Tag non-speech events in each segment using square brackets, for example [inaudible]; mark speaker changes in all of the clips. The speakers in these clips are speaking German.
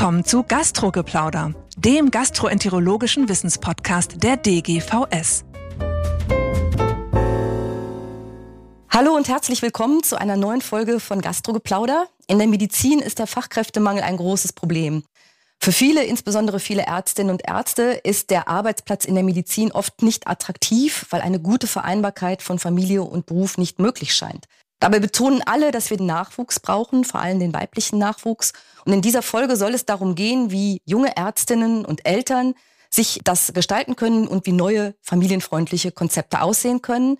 Speaker 1: willkommen zu Gastrogeplauder, dem gastroenterologischen Wissenspodcast der DGVS.
Speaker 2: Hallo und herzlich willkommen zu einer neuen Folge von Gastrogeplauder. In der Medizin ist der Fachkräftemangel ein großes Problem. Für viele, insbesondere viele Ärztinnen und Ärzte, ist der Arbeitsplatz in der Medizin oft nicht attraktiv, weil eine gute Vereinbarkeit von Familie und Beruf nicht möglich scheint. Dabei betonen alle, dass wir den Nachwuchs brauchen, vor allem den weiblichen Nachwuchs. Und in dieser Folge soll es darum gehen, wie junge Ärztinnen und Eltern sich das gestalten können und wie neue familienfreundliche Konzepte aussehen können.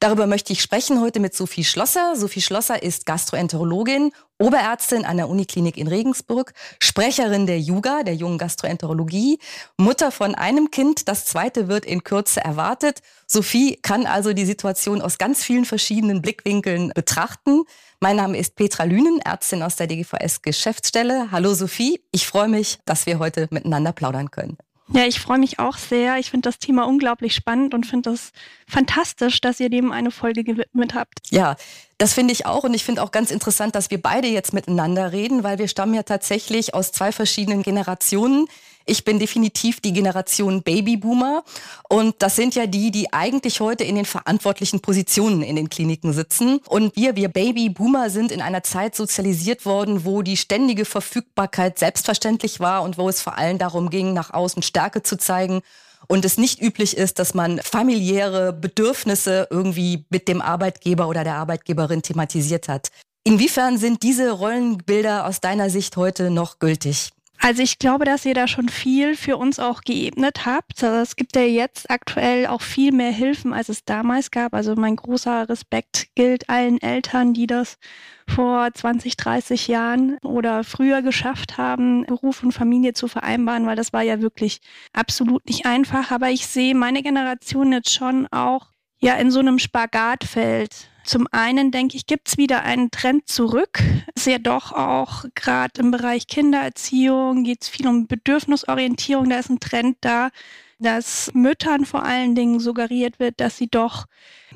Speaker 2: Darüber möchte ich sprechen heute mit Sophie Schlosser. Sophie Schlosser ist Gastroenterologin, Oberärztin an der Uniklinik in Regensburg, Sprecherin der Juga, der jungen Gastroenterologie, Mutter von einem Kind, das zweite wird in Kürze erwartet. Sophie kann also die Situation aus ganz vielen verschiedenen Blickwinkeln betrachten. Mein Name ist Petra Lünen, Ärztin aus der DGVS Geschäftsstelle. Hallo Sophie, ich freue mich, dass wir heute miteinander plaudern können.
Speaker 3: Ja, ich freue mich auch sehr. Ich finde das Thema unglaublich spannend und finde das fantastisch, dass ihr dem eine Folge gewidmet habt.
Speaker 2: Ja, das finde ich auch und ich finde auch ganz interessant, dass wir beide jetzt miteinander reden, weil wir stammen ja tatsächlich aus zwei verschiedenen Generationen. Ich bin definitiv die Generation Babyboomer und das sind ja die, die eigentlich heute in den verantwortlichen Positionen in den Kliniken sitzen. Und wir, wir Babyboomer sind in einer Zeit sozialisiert worden, wo die ständige Verfügbarkeit selbstverständlich war und wo es vor allem darum ging, nach außen Stärke zu zeigen und es nicht üblich ist, dass man familiäre Bedürfnisse irgendwie mit dem Arbeitgeber oder der Arbeitgeberin thematisiert hat. Inwiefern sind diese Rollenbilder aus deiner Sicht heute noch gültig?
Speaker 3: Also ich glaube, dass ihr da schon viel für uns auch geebnet habt. Also es gibt ja jetzt aktuell auch viel mehr Hilfen, als es damals gab. Also mein großer Respekt gilt allen Eltern, die das vor 20, 30 Jahren oder früher geschafft haben, Beruf und Familie zu vereinbaren, weil das war ja wirklich absolut nicht einfach. Aber ich sehe meine Generation jetzt schon auch ja in so einem Spagatfeld zum einen denke ich, gibt es wieder einen Trend zurück. Es ist ja doch auch gerade im Bereich Kindererziehung geht es viel um Bedürfnisorientierung. Da ist ein Trend da, dass Müttern vor allen Dingen suggeriert wird, dass sie doch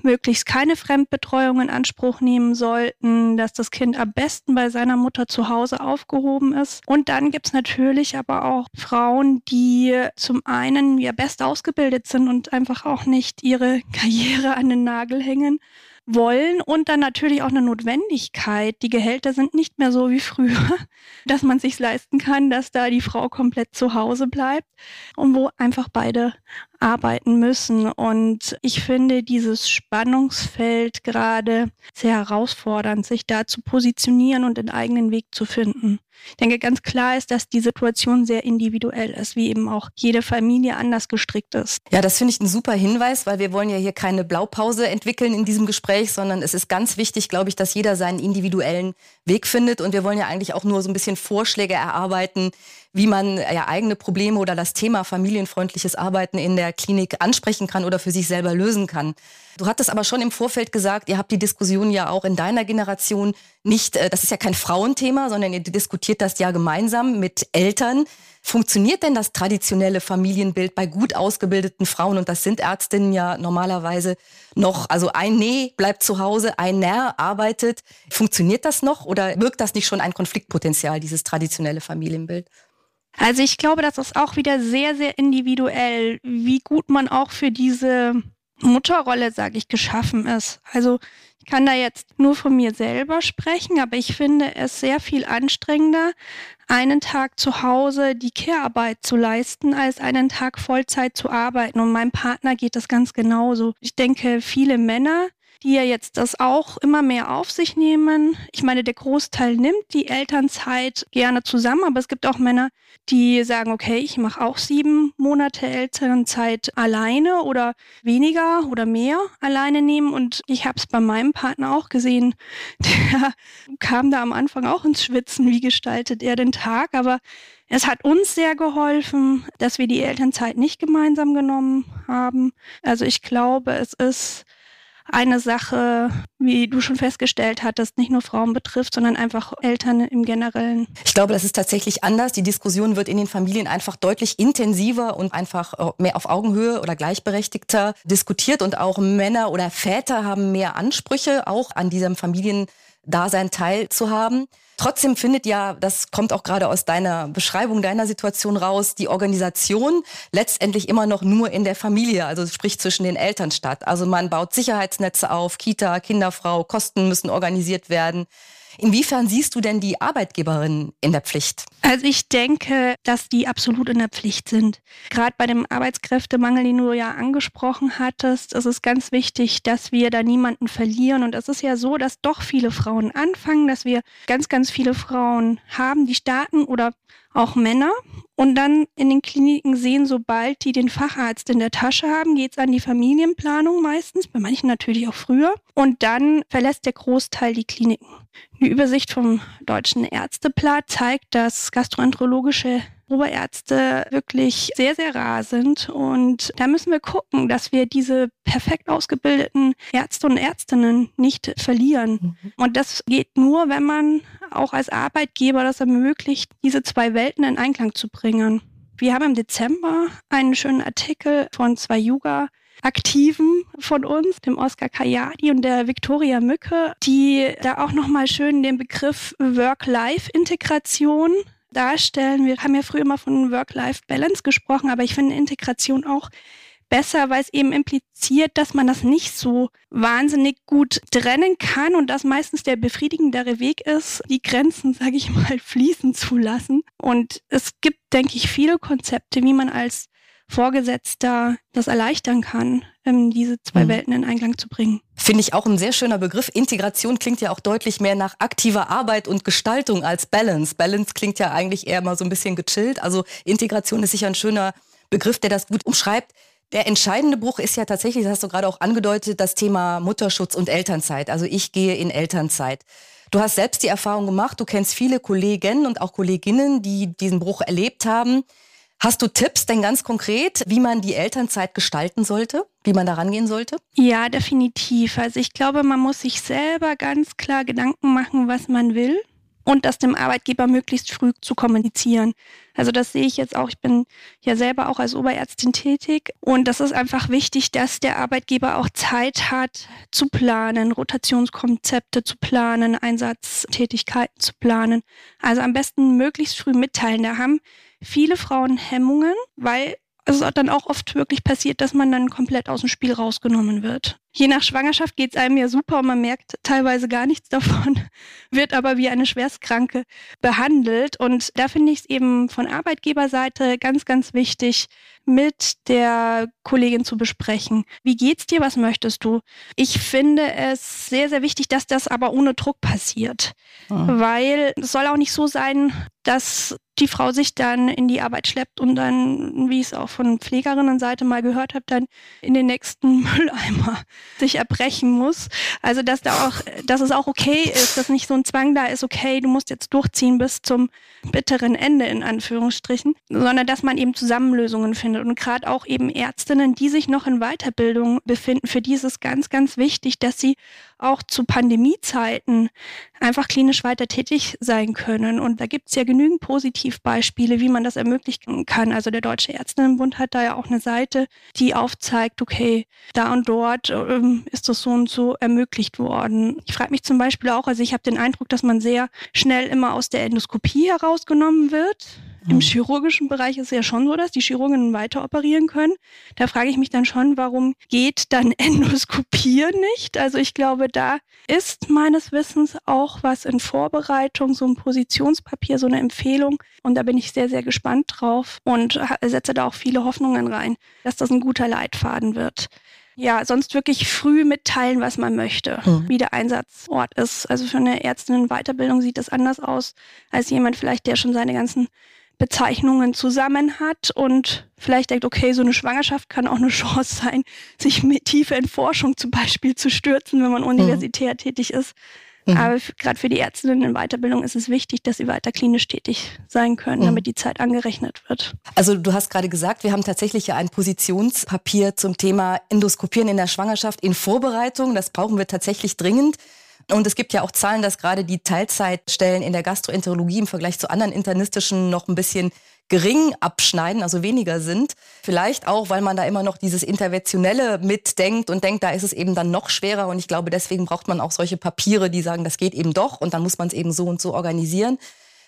Speaker 3: möglichst keine Fremdbetreuung in Anspruch nehmen sollten, dass das Kind am besten bei seiner Mutter zu Hause aufgehoben ist. Und dann gibt es natürlich aber auch Frauen, die zum einen ja best ausgebildet sind und einfach auch nicht ihre [laughs] Karriere an den Nagel hängen wollen und dann natürlich auch eine Notwendigkeit. Die Gehälter sind nicht mehr so wie früher, [laughs] dass man sich leisten kann, dass da die Frau komplett zu Hause bleibt und wo einfach beide arbeiten müssen. Und ich finde dieses Spannungsfeld gerade sehr herausfordernd, sich da zu positionieren und den eigenen Weg zu finden. Ich denke, ganz klar ist, dass die Situation sehr individuell ist, wie eben auch jede Familie anders gestrickt ist.
Speaker 2: Ja, das finde ich ein super Hinweis, weil wir wollen ja hier keine Blaupause entwickeln in diesem Gespräch, sondern es ist ganz wichtig, glaube ich, dass jeder seinen individuellen Weg findet. Und wir wollen ja eigentlich auch nur so ein bisschen Vorschläge erarbeiten, wie man ja eigene Probleme oder das Thema familienfreundliches Arbeiten in der Klinik ansprechen kann oder für sich selber lösen kann. Du hattest aber schon im Vorfeld gesagt, ihr habt die Diskussion ja auch in deiner Generation nicht, äh, das ist ja kein Frauenthema, sondern ihr diskutiert das ja gemeinsam mit Eltern. Funktioniert denn das traditionelle Familienbild bei gut ausgebildeten Frauen, und das sind Ärztinnen ja normalerweise noch, also ein Nee bleibt zu Hause, ein Ner arbeitet. Funktioniert das noch oder wirkt das nicht schon ein Konfliktpotenzial, dieses traditionelle Familienbild?
Speaker 3: Also ich glaube, das ist auch wieder sehr, sehr individuell, wie gut man auch für diese Mutterrolle, sage ich, geschaffen ist. Also ich kann da jetzt nur von mir selber sprechen, aber ich finde es sehr viel anstrengender, einen Tag zu Hause die Care-Arbeit zu leisten, als einen Tag Vollzeit zu arbeiten. Und meinem Partner geht das ganz genauso. Ich denke, viele Männer die ja jetzt das auch immer mehr auf sich nehmen. Ich meine, der Großteil nimmt die Elternzeit gerne zusammen, aber es gibt auch Männer, die sagen, okay, ich mache auch sieben Monate Elternzeit alleine oder weniger oder mehr alleine nehmen. Und ich habe es bei meinem Partner auch gesehen. [laughs] Der kam da am Anfang auch ins Schwitzen, wie gestaltet er den Tag, aber es hat uns sehr geholfen, dass wir die Elternzeit nicht gemeinsam genommen haben. Also ich glaube, es ist eine Sache, wie du schon festgestellt hattest, nicht nur Frauen betrifft, sondern einfach Eltern im Generellen.
Speaker 2: Ich glaube, das ist tatsächlich anders. Die Diskussion wird in den Familien einfach deutlich intensiver und einfach äh, mehr auf Augenhöhe oder gleichberechtigter diskutiert und auch Männer oder Väter haben mehr Ansprüche, auch an diesem Familiendasein teilzuhaben. Trotzdem findet ja, das kommt auch gerade aus deiner Beschreibung deiner Situation raus, die Organisation letztendlich immer noch nur in der Familie, also sprich zwischen den Eltern statt. Also man baut Sicherheitsnetze auf, Kita, Kinderfrau, Kosten müssen organisiert werden. Inwiefern siehst du denn die Arbeitgeberin in der Pflicht?
Speaker 3: Also ich denke, dass die absolut in der Pflicht sind. Gerade bei dem Arbeitskräftemangel, den du ja angesprochen hattest, ist es ganz wichtig, dass wir da niemanden verlieren. Und es ist ja so, dass doch viele Frauen anfangen, dass wir ganz, ganz viele Frauen haben, die starten oder auch Männer und dann in den Kliniken sehen, sobald die den Facharzt in der Tasche haben, geht es an die Familienplanung meistens, bei manchen natürlich auch früher. Und dann verlässt der Großteil die Kliniken. Die Übersicht vom Deutschen Ärzteblatt zeigt, dass gastroenterologische Oberärzte wirklich sehr, sehr rar sind. Und da müssen wir gucken, dass wir diese perfekt ausgebildeten Ärzte und Ärztinnen nicht verlieren. Mhm. Und das geht nur, wenn man auch als Arbeitgeber das ermöglicht, diese zwei Welten in Einklang zu bringen. Wir haben im Dezember einen schönen Artikel von zwei Yoga Aktiven von uns, dem Oskar Kayadi und der Viktoria Mücke, die da auch nochmal schön den Begriff Work-Life-Integration darstellen. Wir haben ja früher immer von Work-Life-Balance gesprochen, aber ich finde Integration auch besser, weil es eben impliziert, dass man das nicht so wahnsinnig gut trennen kann und das meistens der befriedigendere Weg ist, die Grenzen, [laughs] sage ich mal, fließen zu lassen. Und es gibt, denke ich, viele Konzepte, wie man als Vorgesetzter das erleichtern kann, ähm, diese zwei mhm. Welten in Einklang zu bringen.
Speaker 2: Finde ich auch ein sehr schöner Begriff. Integration klingt ja auch deutlich mehr nach aktiver Arbeit und Gestaltung als Balance. Balance klingt ja eigentlich eher mal so ein bisschen gechillt. Also Integration ist sicher ein schöner Begriff, der das gut umschreibt. Der entscheidende Bruch ist ja tatsächlich, das hast du gerade auch angedeutet, das Thema Mutterschutz und Elternzeit. Also ich gehe in Elternzeit. Du hast selbst die Erfahrung gemacht, du kennst viele Kollegen und auch Kolleginnen, die diesen Bruch erlebt haben. Hast du Tipps denn ganz konkret, wie man die Elternzeit gestalten sollte, wie man da rangehen sollte?
Speaker 3: Ja, definitiv. Also ich glaube, man muss sich selber ganz klar Gedanken machen, was man will und das dem Arbeitgeber möglichst früh zu kommunizieren. Also das sehe ich jetzt auch. Ich bin ja selber auch als Oberärztin tätig und das ist einfach wichtig, dass der Arbeitgeber auch Zeit hat zu planen, Rotationskonzepte zu planen, Einsatztätigkeiten zu planen. Also am besten möglichst früh mitteilen. Da haben viele Frauen Hemmungen, weil es dann auch oft wirklich passiert, dass man dann komplett aus dem Spiel rausgenommen wird. Je nach Schwangerschaft geht es einem ja super und man merkt teilweise gar nichts davon, [laughs] wird aber wie eine Schwerstkranke behandelt. Und da finde ich es eben von Arbeitgeberseite ganz, ganz wichtig, mit der Kollegin zu besprechen. Wie geht's dir? Was möchtest du? Ich finde es sehr, sehr wichtig, dass das aber ohne Druck passiert. Mhm. Weil es soll auch nicht so sein, dass die Frau sich dann in die Arbeit schleppt und dann, wie ich es auch von Pflegerinnenseite mal gehört habe, dann in den nächsten [laughs] Mülleimer sich erbrechen muss. Also dass da auch, dass es auch okay ist, dass nicht so ein Zwang da ist, okay, du musst jetzt durchziehen bis zum bitteren Ende in Anführungsstrichen, sondern dass man eben Zusammenlösungen findet. Und gerade auch eben Ärztinnen, die sich noch in Weiterbildung befinden, für die ist es ganz, ganz wichtig, dass sie auch zu Pandemiezeiten einfach klinisch weiter tätig sein können. Und da gibt es ja genügend Positivbeispiele, wie man das ermöglichen kann. Also der Deutsche Ärztinnenbund hat da ja auch eine Seite, die aufzeigt, okay, da und dort ähm, ist das so und so ermöglicht worden. Ich frage mich zum Beispiel auch, also ich habe den Eindruck, dass man sehr schnell immer aus der Endoskopie herausgenommen wird. Im chirurgischen Bereich ist es ja schon so, dass die Chirurgen weiter operieren können. Da frage ich mich dann schon, warum geht dann [laughs] Endoskopieren nicht? Also ich glaube, da ist meines Wissens auch was in Vorbereitung, so ein Positionspapier, so eine Empfehlung. Und da bin ich sehr, sehr gespannt drauf und setze da auch viele Hoffnungen rein, dass das ein guter Leitfaden wird. Ja, sonst wirklich früh mitteilen, was man möchte, mhm. wie der Einsatzort ist. Also für eine Ärztinnen-Weiterbildung sieht das anders aus als jemand vielleicht, der schon seine ganzen Bezeichnungen zusammen hat und vielleicht denkt, okay, so eine Schwangerschaft kann auch eine [laughs] Chance sein, sich mit tiefer in Forschung zum Beispiel zu stürzen, wenn man mhm. universitär mhm. tätig ist. Mhm. Aber gerade für die Ärztinnen in Weiterbildung ist es wichtig, dass sie weiter klinisch tätig sein können, mhm. damit die Zeit angerechnet wird.
Speaker 2: Also du hast gerade gesagt, wir haben tatsächlich ja ein Positionspapier zum Thema Endoskopieren in der Schwangerschaft in Vorbereitung. Das brauchen wir tatsächlich dringend. Und es gibt ja auch Zahlen, dass gerade die Teilzeitstellen in der Gastroenterologie im Vergleich zu anderen internistischen noch ein bisschen gering abschneiden, also weniger sind. Vielleicht auch, weil man da immer noch dieses Interventionelle mitdenkt und denkt, da ist es eben dann noch schwerer. Und ich glaube, deswegen braucht man auch solche Papiere, die sagen, das geht eben doch und dann muss man es eben so und so organisieren.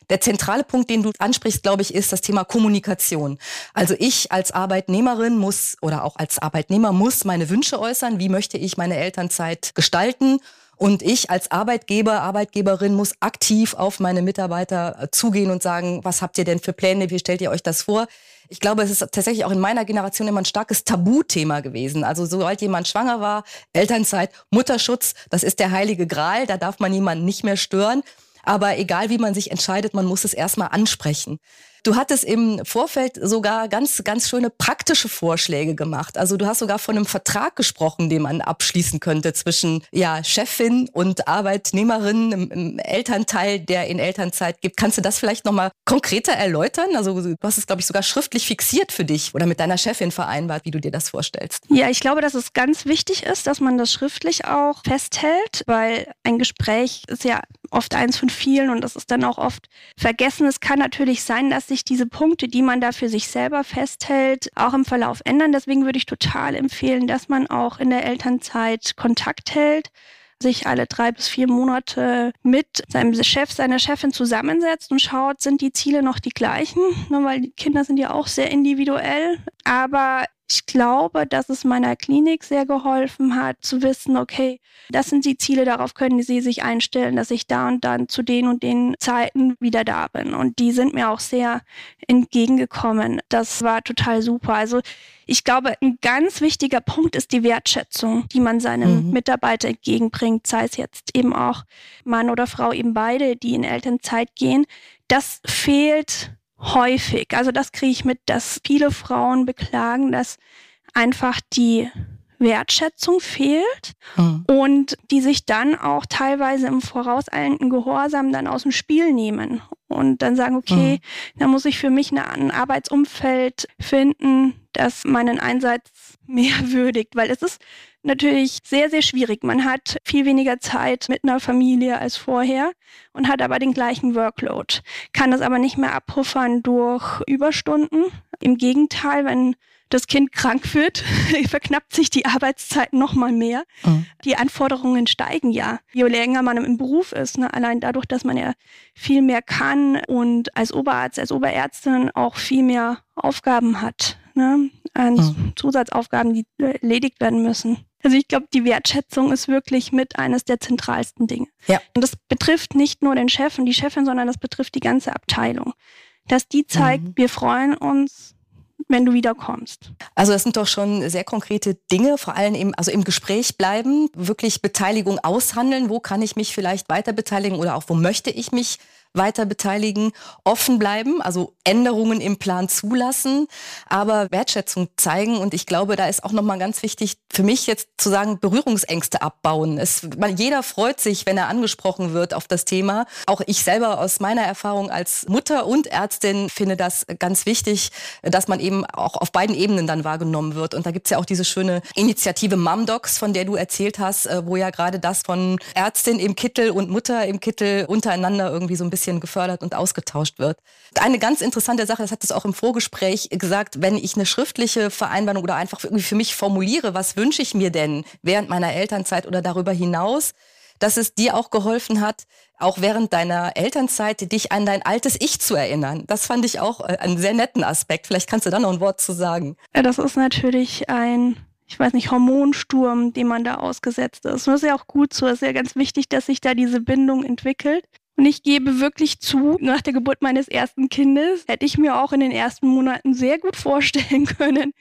Speaker 2: Der zentrale Punkt, den du ansprichst, glaube ich, ist das Thema Kommunikation. Also ich als Arbeitnehmerin muss oder auch als Arbeitnehmer muss meine Wünsche äußern. Wie möchte ich meine Elternzeit gestalten? Und ich als Arbeitgeber, Arbeitgeberin muss aktiv auf meine Mitarbeiter äh, zugehen und sagen, was habt ihr denn für Pläne? Wie stellt ihr euch das vor? Ich glaube, es ist tatsächlich auch in meiner Generation immer ein starkes Tabuthema gewesen. Also sobald jemand schwanger war, Elternzeit, Mutterschutz, das ist der heilige Gral, da darf man jemanden nicht mehr stören. Aber egal wie man sich entscheidet, man muss es erstmal ansprechen. Du hattest im Vorfeld sogar ganz, ganz schöne praktische Vorschläge gemacht. Also du hast sogar von einem Vertrag gesprochen, den man abschließen könnte zwischen ja, Chefin und Arbeitnehmerin im, im Elternteil, der in Elternzeit gibt. Kannst du das vielleicht nochmal konkreter erläutern? Also du hast es, glaube ich, sogar schriftlich fixiert für dich oder mit deiner Chefin vereinbart, wie du dir das vorstellst.
Speaker 3: Ja, ich glaube, dass es ganz wichtig ist, dass man das schriftlich auch festhält, weil ein Gespräch ist ja oft eins von vielen und das ist dann auch oft vergessen. Es kann natürlich sein, dass sich diese Punkte, die man da für sich selber festhält, auch im Verlauf ändern. Deswegen würde ich total empfehlen, dass man auch in der Elternzeit Kontakt hält sich alle drei bis vier Monate mit seinem Chef, seiner Chefin zusammensetzt und schaut, sind die Ziele noch die gleichen, ne, weil die Kinder sind ja auch sehr individuell. Aber ich glaube, dass es meiner Klinik sehr geholfen hat, zu wissen, okay, das sind die Ziele, darauf können Sie sich einstellen, dass ich da und dann zu den und den Zeiten wieder da bin. Und die sind mir auch sehr entgegengekommen. Das war total super. Also ich glaube, ein ganz wichtiger Punkt ist die Wertschätzung, die man seinem mhm. Mitarbeiter entgegenbringt, sei es jetzt eben auch Mann oder Frau, eben beide, die in Elternzeit gehen. Das fehlt häufig. Also das kriege ich mit, dass viele Frauen beklagen, dass einfach die Wertschätzung fehlt mhm. und die sich dann auch teilweise im vorauseilenden Gehorsam dann aus dem Spiel nehmen und dann sagen, okay, mhm. da muss ich für mich ein Arbeitsumfeld finden, das meinen Einsatz [laughs] mehr würdigt, weil es ist natürlich sehr, sehr schwierig. Man hat viel weniger Zeit mit einer Familie als vorher und hat aber den gleichen Workload, kann das aber nicht mehr abpuffern durch Überstunden. Im Gegenteil, wenn das Kind krank wird, [laughs] verknappt sich die Arbeitszeit noch mal mehr. Mhm. Die Anforderungen steigen ja, je länger man im Beruf ist. Ne? Allein dadurch, dass man ja viel mehr kann und als Oberarzt, als Oberärztin auch viel mehr Aufgaben hat, ne? mhm. Zusatzaufgaben, die erledigt werden müssen. Also ich glaube, die Wertschätzung ist wirklich mit eines der zentralsten Dinge. Ja. Und das betrifft nicht nur den Chef und die Chefin, sondern das betrifft die ganze Abteilung. Dass die zeigt, mhm. wir freuen uns, wenn du wiederkommst.
Speaker 2: Also das sind doch schon sehr konkrete Dinge, vor allem im, also im Gespräch bleiben, wirklich Beteiligung aushandeln, wo kann ich mich vielleicht weiter beteiligen oder auch wo möchte ich mich weiter beteiligen, offen bleiben, also Änderungen im Plan zulassen, aber Wertschätzung zeigen. Und ich glaube, da ist auch nochmal ganz wichtig für mich jetzt zu sagen, Berührungsängste abbauen. Es, man, jeder freut sich, wenn er angesprochen wird auf das Thema. Auch ich selber aus meiner Erfahrung als Mutter und Ärztin finde das ganz wichtig, dass man eben auch auf beiden Ebenen dann wahrgenommen wird. Und da gibt's ja auch diese schöne Initiative Mumdocs, von der du erzählt hast, äh, wo ja gerade das von Ärztin im Kittel und Mutter im Kittel untereinander irgendwie so ein bisschen bisschen gefördert und ausgetauscht wird. Eine ganz interessante Sache, das hat es auch im Vorgespräch gesagt, wenn ich eine schriftliche Vereinbarung oder einfach irgendwie für mich formuliere, was wünsche ich mir denn während meiner Elternzeit oder darüber hinaus, dass es dir auch geholfen hat, auch während deiner Elternzeit dich an dein altes Ich zu erinnern. Das fand ich auch äh, einen sehr netten Aspekt. Vielleicht kannst du da noch ein Wort zu sagen.
Speaker 3: Ja, das ist natürlich ein ich weiß nicht, Hormonsturm, dem man da ausgesetzt ist. Das ist ja auch gut so. Es ist ja ganz wichtig, dass sich da diese Bindung entwickelt. Und ich gebe wirklich zu, nach der Geburt meines ersten Kindes hätte ich mir auch in den ersten Monaten sehr gut vorstellen [laughs] können,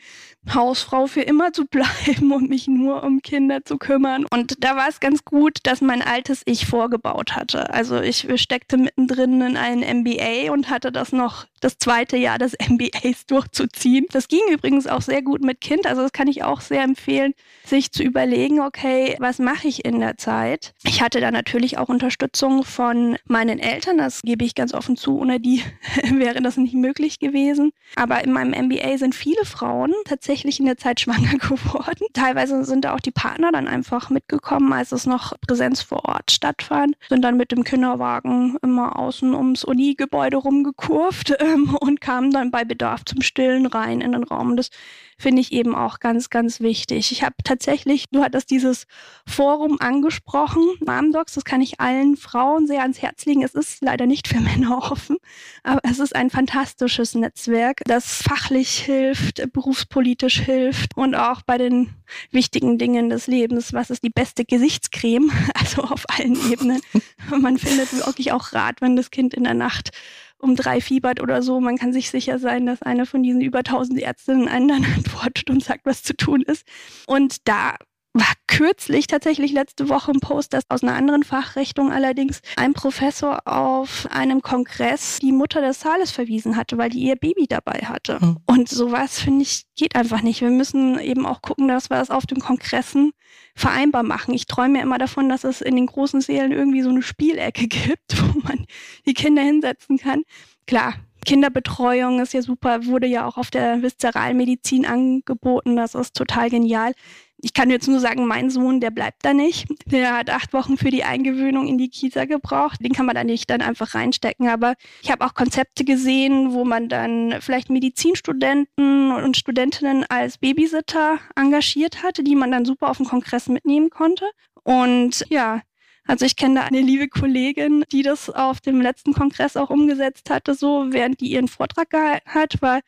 Speaker 3: Hausfrau für immer zu bleiben und mich nur um Kinder zu kümmern. Und da war es ganz gut, dass mein altes Ich vorgebaut hatte. Also ich steckte mittendrin in einen MBA und hatte das noch das zweite Jahr des MBAs [laughs] durchzuziehen. Das ging übrigens auch sehr gut mit Kind. Also das kann ich auch sehr empfehlen, sich zu überlegen, okay, was mache ich in der Zeit? Ich hatte da natürlich auch Unterstützung von meinen Eltern. Das gebe ich ganz offen zu. Ohne die [laughs] wäre das nicht möglich gewesen. Aber in meinem MBA sind viele Frauen tatsächlich in der Zeit [laughs] schwanger geworden. Teilweise sind da auch die Partner dann einfach mitgekommen, als es noch Präsenz vor Ort stattfand. Sind dann mit dem Kinderwagen immer außen ums Uni-Gebäude rumgekurvt. Ähm, [laughs] und kamen dann bei Bedarf zum Stillen rein in den Raum. Das finde ich eben auch ganz, ganz wichtig. Ich habe tatsächlich, du hattest dieses Forum angesprochen, Momdocs, das kann ich allen Frauen sehr ans Herz legen. Es ist leider nicht für [laughs] Männer offen, aber es ist ein fantastisches Netzwerk, das fachlich hilft, berufspolitisch hilft und auch bei den wichtigen Dingen des Lebens. Was ist die beste Gesichtscreme? [laughs] Also auf allen Ebenen. Man findet wirklich auch Rat, wenn das Kind in der Nacht um drei fiebert oder so. Man kann sich sicher sein, dass eine von diesen über tausend Ärztinnen einen dann [laughs] antwortet und sagt, was zu tun ist. Und da war kürzlich tatsächlich letzte Woche ein Post, das aus einer anderen Fachrichtung allerdings ein Professor auf einem Kongress die Mutter des Saales verwiesen hatte, weil die ihr Baby dabei hatte. Mhm. Und sowas finde ich geht einfach nicht. Wir müssen eben auch gucken, dass wir es auf den Kongressen vereinbar machen. Ich träume ja immer davon, dass es in den großen Sälen irgendwie so eine Spielecke [laughs] gibt, wo man die Kinder hinsetzen kann. Klar, Kinderbetreuung ist ja super, wurde ja auch auf der Viszeralmedizin angeboten. Das ist total genial. Ich kann jetzt nur sagen, mein Sohn, der bleibt da nicht. Der hat acht Wochen für die Eingewöhnung in die Kita gebraucht. Den kann man da nicht dann einfach reinstecken. Aber ich habe auch Konzepte gesehen, wo man dann vielleicht Medizinstudenten und Studentinnen als Babysitter engagiert hatte, die man dann super auf den Kongress mitnehmen konnte. Und ja, also ich kenne da eine liebe Kollegin, die das auf dem letzten Kongress auch umgesetzt hatte, so während die ihren Vortrag gehalten hat, war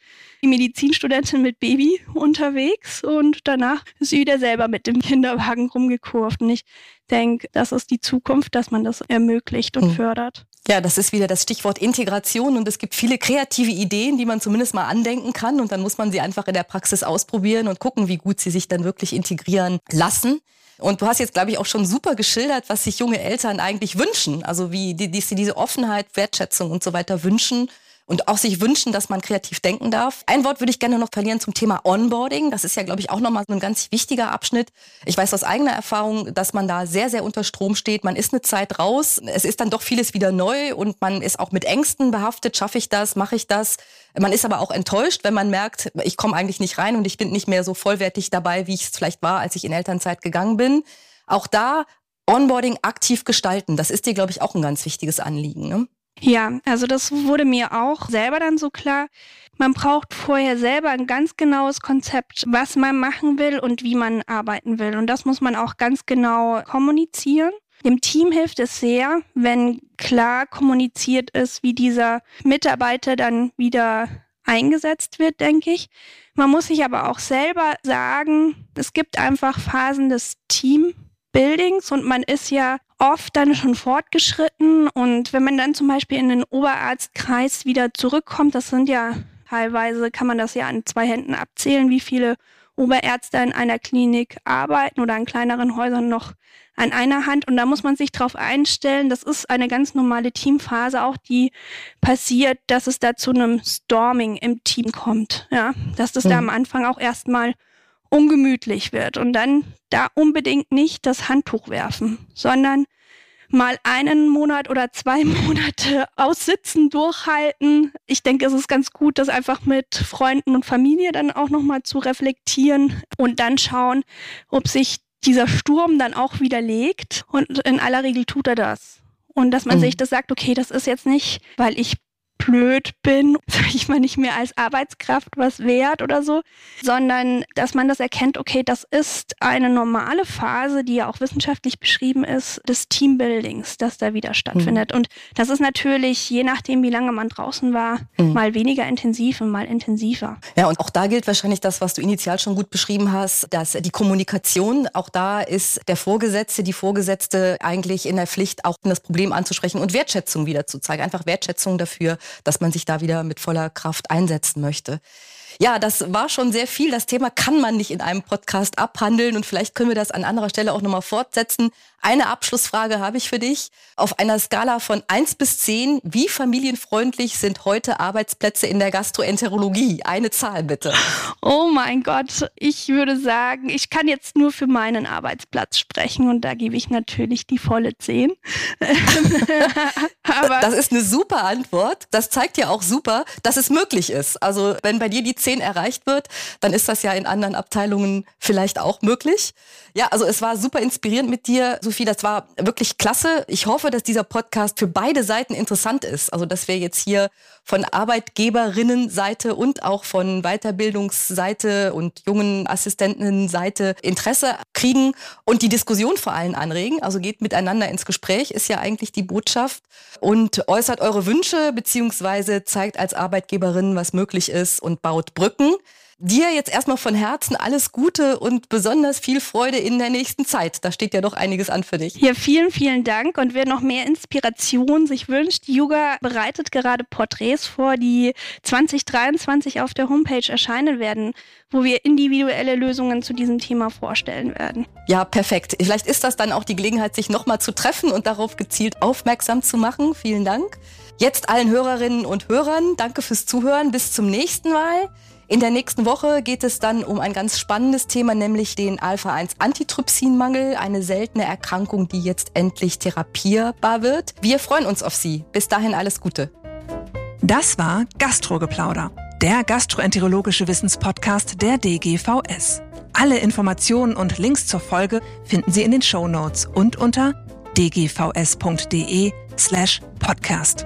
Speaker 3: die Medizinstudentin mit Baby unterwegs und danach ist sie wieder selber mit dem Kinderwagen rumgekurvt. Und ich denke, das ist die Zukunft, dass man das ermöglicht und mhm. fördert.
Speaker 2: Ja, das ist wieder das Stichwort Integration und es gibt viele kreative Ideen, die man zumindest mal andenken kann und dann muss man sie einfach in der Praxis ausprobieren und gucken, wie gut sie sich dann wirklich integrieren lassen. Und du hast jetzt, glaube ich, auch schon super geschildert, was sich junge Eltern eigentlich wünschen. Also wie die, die, diese Offenheit, Wertschätzung und so weiter wünschen und auch sich wünschen, dass man kreativ denken darf. Ein Wort würde ich gerne noch verlieren zum Thema Onboarding. Das ist ja, glaube ich, auch nochmal ein ganz wichtiger Abschnitt. Ich weiß aus eigener Erfahrung, dass man da sehr, sehr unter Strom steht. Man ist eine Zeit raus. Es ist dann doch vieles wieder neu und man ist auch mit Ängsten behaftet. Schaffe ich das? Mache ich das? Man ist aber auch enttäuscht, wenn man merkt, ich komme eigentlich nicht rein und ich bin nicht mehr so vollwertig dabei, wie ich es vielleicht war, als ich in Elternzeit gegangen bin. Auch da Onboarding aktiv gestalten. Das ist dir, glaube ich, auch ein ganz wichtiges Anliegen. Ne?
Speaker 3: Ja, also das wurde mir auch selber dann so klar. Man braucht vorher selber ein ganz genaues Konzept, was man machen will und wie man arbeiten will. Und das muss man auch ganz genau kommunizieren. Dem Team hilft es sehr, wenn klar kommuniziert ist, wie dieser Mitarbeiter dann wieder eingesetzt wird, denke ich. Man muss sich aber auch selber sagen, es gibt einfach Phasen des Teambuildings und man ist ja oft dann schon fortgeschritten. Und wenn man dann zum Beispiel in den Oberarztkreis wieder zurückkommt, das sind ja teilweise, kann man das ja an zwei Händen abzählen, wie viele Oberärzte in einer Klinik arbeiten oder in kleineren Häusern noch an einer Hand. Und da muss man sich darauf einstellen, das ist eine ganz normale Teamphase auch, die passiert, dass es da zu einem Storming im Team kommt. Ja, dass das mhm. da am Anfang auch erstmal ungemütlich wird und dann da unbedingt nicht das Handtuch werfen, sondern mal einen Monat oder zwei [laughs] Monate aussitzen, durchhalten. Ich denke, es ist ganz gut, das einfach mit Freunden und Familie dann auch nochmal zu reflektieren und dann schauen, ob sich dieser Sturm dann auch wieder legt. Und in aller Regel tut er das. Und dass man mhm. sich das sagt, okay, das ist jetzt nicht, weil ich blöd bin, [laughs] sag ich mal, nicht mehr als Arbeitskraft was wert oder so, sondern dass man das erkennt, okay, das ist eine normale Phase, die ja auch wissenschaftlich beschrieben ist, des Teambuildings, das da wieder stattfindet. Mhm. Und das ist natürlich, je nachdem, wie lange man draußen war, mhm. mal weniger intensiv und mal intensiver.
Speaker 2: Ja, und auch da gilt wahrscheinlich das, was du initial schon gut beschrieben hast, dass die Kommunikation, auch da ist der Vorgesetzte, die Vorgesetzte eigentlich in der Pflicht, auch das Problem anzusprechen und Wertschätzung wieder zu zeigen. Einfach Wertschätzung dafür, dass man sich da wieder mit voller Kraft einsetzen möchte. Ja, das war schon sehr viel. Das Thema kann man nicht in einem Podcast abhandeln und vielleicht können wir das an anderer Stelle auch nochmal fortsetzen. Eine Abschlussfrage habe ich für dich. Auf einer Skala von eins bis zehn, wie familienfreundlich sind heute Arbeitsplätze in der Gastroenterologie? Eine Zahl bitte.
Speaker 3: Oh mein Gott, ich würde sagen, ich kann jetzt nur für meinen Arbeitsplatz sprechen und da gebe ich natürlich die volle zehn. [laughs]
Speaker 2: Aber. Das ist eine super Antwort. Das zeigt ja auch super, dass es möglich ist. Also wenn bei dir die 10 erreicht wird, dann ist das ja in anderen Abteilungen vielleicht auch möglich. Ja, also es war super inspirierend mit dir, Sophie. Das war wirklich klasse. Ich hoffe, dass dieser Podcast für beide Seiten interessant ist. Also dass wir jetzt hier von Arbeitgeberinnenseite und auch von Weiterbildungsseite und jungen Assistentinnenseite Interesse kriegen und die Diskussion vor allem anregen. Also geht miteinander ins Gespräch, ist ja eigentlich die Botschaft und äußert eure Wünsche beziehungsweise zeigt als Arbeitgeberin, was möglich ist und baut Brücken. Dir jetzt erstmal von Herzen alles Gute und besonders viel Freude in der nächsten Zeit. Da steht ja doch einiges an für dich.
Speaker 3: Ja, vielen, vielen Dank. Und wer noch mehr Inspiration sich wünscht, Yoga bereitet gerade Porträts vor, die 2023 auf der Homepage erscheinen werden, wo wir individuelle Lösungen zu diesem Thema vorstellen werden.
Speaker 2: Ja, perfekt. Vielleicht ist das dann auch die Gelegenheit, sich nochmal zu treffen und darauf gezielt aufmerksam zu machen. Vielen Dank. Jetzt allen Hörerinnen und Hörern, danke fürs Zuhören. Bis zum nächsten Mal. In der nächsten Woche geht es dann um ein ganz spannendes Thema, nämlich den Alpha-1-Antitrypsinmangel, eine seltene Erkrankung, die jetzt endlich therapierbar wird. Wir freuen uns auf Sie. Bis dahin alles Gute.
Speaker 1: Das war Gastrogeplauder, der gastroenterologische Wissenspodcast der DGVS. Alle Informationen und Links zur Folge finden Sie in den Show Notes und unter dgvs.de slash podcast.